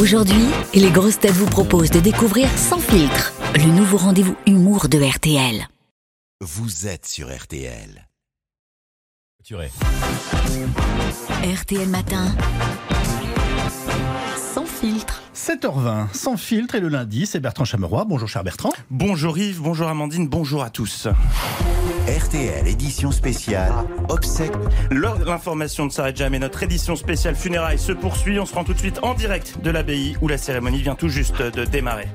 Aujourd'hui, les grosses têtes vous proposent de découvrir Sans filtre, le nouveau rendez-vous humour de RTL. Vous êtes sur RTL. RTL Matin, sans filtre. 7h20, sans filtre, et le lundi, c'est Bertrand Chameroy. Bonjour, cher Bertrand. Bonjour Yves, bonjour Amandine, bonjour à tous. RTL, édition spéciale, obsèque. L'heure de l'information ne s'arrête jamais. Notre édition spéciale funérailles se poursuit. On se rend tout de suite en direct de l'abbaye où la cérémonie vient tout juste de démarrer.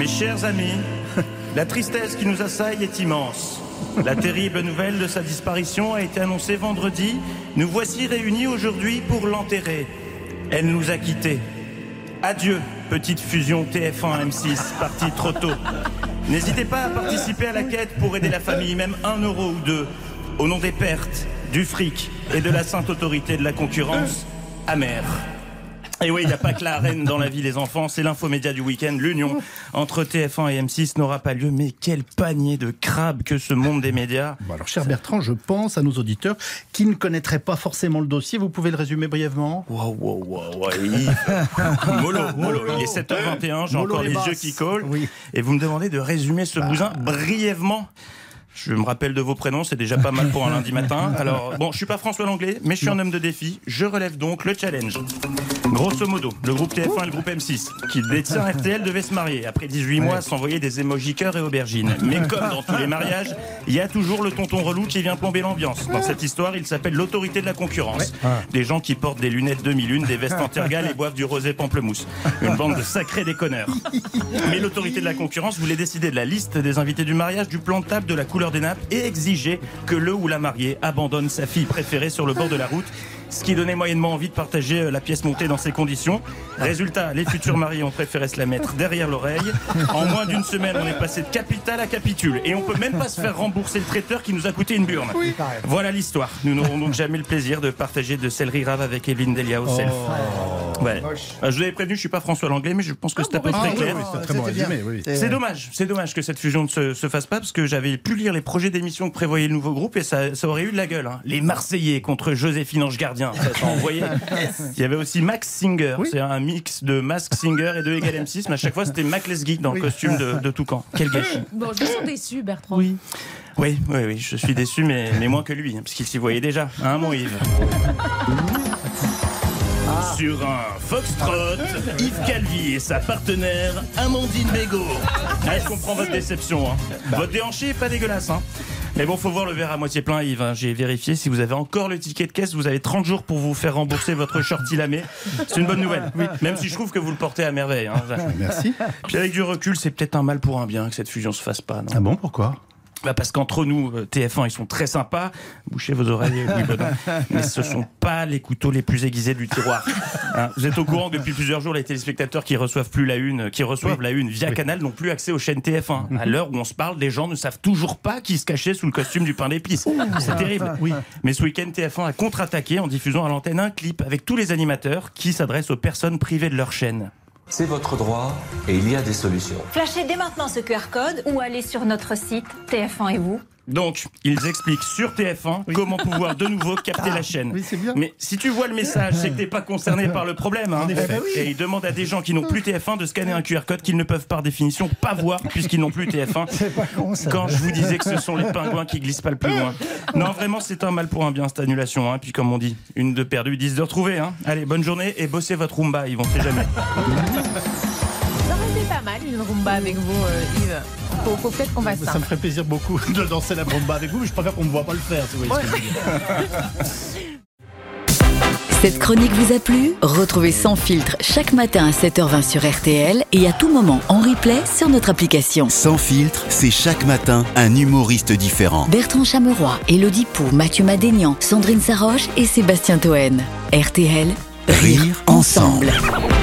Mes chers amis, la tristesse qui nous assaille est immense. La terrible nouvelle de sa disparition a été annoncée vendredi. Nous voici réunis aujourd'hui pour l'enterrer. Elle nous a quittés. Adieu, petite fusion TF1 M6, partie trop tôt. N'hésitez pas à participer à la quête pour aider la famille, même un euro ou deux, au nom des pertes, du fric et de la sainte autorité de la concurrence amère. Et oui, il n'y a pas que la reine dans la vie des enfants, c'est l'infomédia du week-end. L'union entre TF1 et M6 n'aura pas lieu, mais quel panier de crabes que ce monde des médias. Bon, alors, cher Bertrand, je pense à nos auditeurs qui ne connaîtraient pas forcément le dossier. Vous pouvez le résumer brièvement? Wow, wow, wow, wow, Yves. Mollo, mollo. Il est 7h21, j'ai encore les les yeux qui collent. Oui. Et vous me demandez de résumer ce bousin brièvement. Je me rappelle de vos prénoms, c'est déjà pas mal pour un lundi matin. Alors, bon, je suis pas François Langlais, mais je suis un homme de défi. Je relève donc le challenge. Grosso modo, le groupe TF1 et le groupe M6, qui détient RTL, devaient se marier. Après 18 mois, s'envoyer des émojis cœurs et aubergines. Mais comme dans tous les mariages, il y a toujours le tonton relou qui vient plomber l'ambiance. Dans cette histoire, il s'appelle l'autorité de la concurrence. Des gens qui portent des lunettes demi-lune, des vestes en tergal et boivent du rosé pamplemousse. Une bande de sacrés déconneurs. Mais l'autorité de la concurrence voulait décider de la liste des invités du mariage, du plan de table, de la couleur des nappes et exiger que le ou la mariée abandonne sa fille préférée sur le bord de la route. Ce qui donnait moyennement envie de partager euh, la pièce montée dans ces conditions. Résultat, les futurs mariés ont préféré se la mettre derrière l'oreille. En moins d'une semaine, on est passé de capitale à capitule. Et on peut même pas se faire rembourser le traiteur qui nous a coûté une burne. Voilà l'histoire. Nous n'aurons donc jamais le plaisir de partager de céleri rave avec Evelyne Delia au self. Ouais. Euh, Je vous avais prévenu, je suis pas François Langlais, mais je pense que c'est à peu près clair. c'est oui. C'est dommage, c'est dommage que cette fusion ne se, se fasse pas parce que j'avais pu lire les projets d'émission que prévoyait le nouveau groupe et ça, ça aurait eu de la gueule. hein. Les Marseillais contre Joséphine Ange Gardien, ça. Il y avait aussi Max Singer, c'est un mix de Mask Singer et de Egal M6, mais à chaque fois c'était Mac Les Geek dans le costume de, de Toucan. Quel gâchis. Bon, je suis déçu, Bertrand. Oui. Oui, oui, oui, je suis déçu, mais, mais moins que lui, hein, parce qu'il s'y voyait déjà. Hein, mon Yves Sur un foxtrot, Yves Calvi et sa partenaire Amandine Bégaud. Ah, je comprends votre déception. hein. Votre déhanché est pas dégueulasse. Hein. Mais bon, faut voir le verre à moitié plein, Yves. hein. J'ai vérifié. Si vous avez encore le ticket de caisse, vous avez 30 jours pour vous faire rembourser votre shorty lamé. C'est une bonne nouvelle. Même si je trouve que vous le portez à merveille. hein. Merci. Puis avec du recul, c'est peut-être un mal pour un bien que cette fusion se fasse pas. Non? Ah bon, pourquoi? Bah parce qu'entre nous, euh, TF1, ils sont très sympas. Bouchez vos oreilles, Louis. Mais ce sont pas les couteaux les plus aiguisés du tiroir. Hein, vous êtes au courant depuis plusieurs jours, les téléspectateurs qui reçoivent plus la une, qui reçoivent la une via Canal n'ont plus accès aux chaînes TF1. À l'heure où on se parle, les gens ne savent toujours pas qui se cachait sous le costume du pain d'épices. C'est terrible. Mais ce week-end, TF1 a contre-attaqué en diffusant à l'antenne un clip avec tous les animateurs qui s'adressent aux personnes privées de leur chaîne. C'est votre droit et il y a des solutions. Flashez dès maintenant ce QR code ou allez sur notre site TF1 et vous. Donc, ils expliquent sur TF1 comment pouvoir de nouveau capter la chaîne. oui, c'est bien. Mais si tu vois le message, c'est que t'es pas concerné par le problème. hein. Et ils demandent à des gens qui n'ont plus TF1 de scanner un QR code qu'ils ne peuvent par définition pas voir puisqu'ils n'ont plus TF1. Quand je vous disais que ce sont les pingouins qui glissent pas le plus loin. Non, vraiment, c'est un mal pour un bien cette annulation. Hein. Puis comme on dit, une de perdue, dix de retrouvée. Hein. Allez, bonne journée et bossez votre Roomba, ils vont sait jamais. Ça aurait été pas mal une rumba avec vous, euh, Yves. Faut, faut peut-être qu'on fasse ça. Ça me ferait plaisir beaucoup de danser la bomba avec vous, mais je préfère qu'on ne me voit pas le faire. si vous voyez ce que je veux dire. Cette chronique vous a plu Retrouvez Sans filtre chaque matin à 7h20 sur RTL et à tout moment en replay sur notre application. Sans filtre, c'est chaque matin un humoriste différent. Bertrand Chameroy, Elodie Pou, Mathieu Madénian, Sandrine Saroche et Sébastien Toen. RTL, rire, Rire ensemble. ensemble.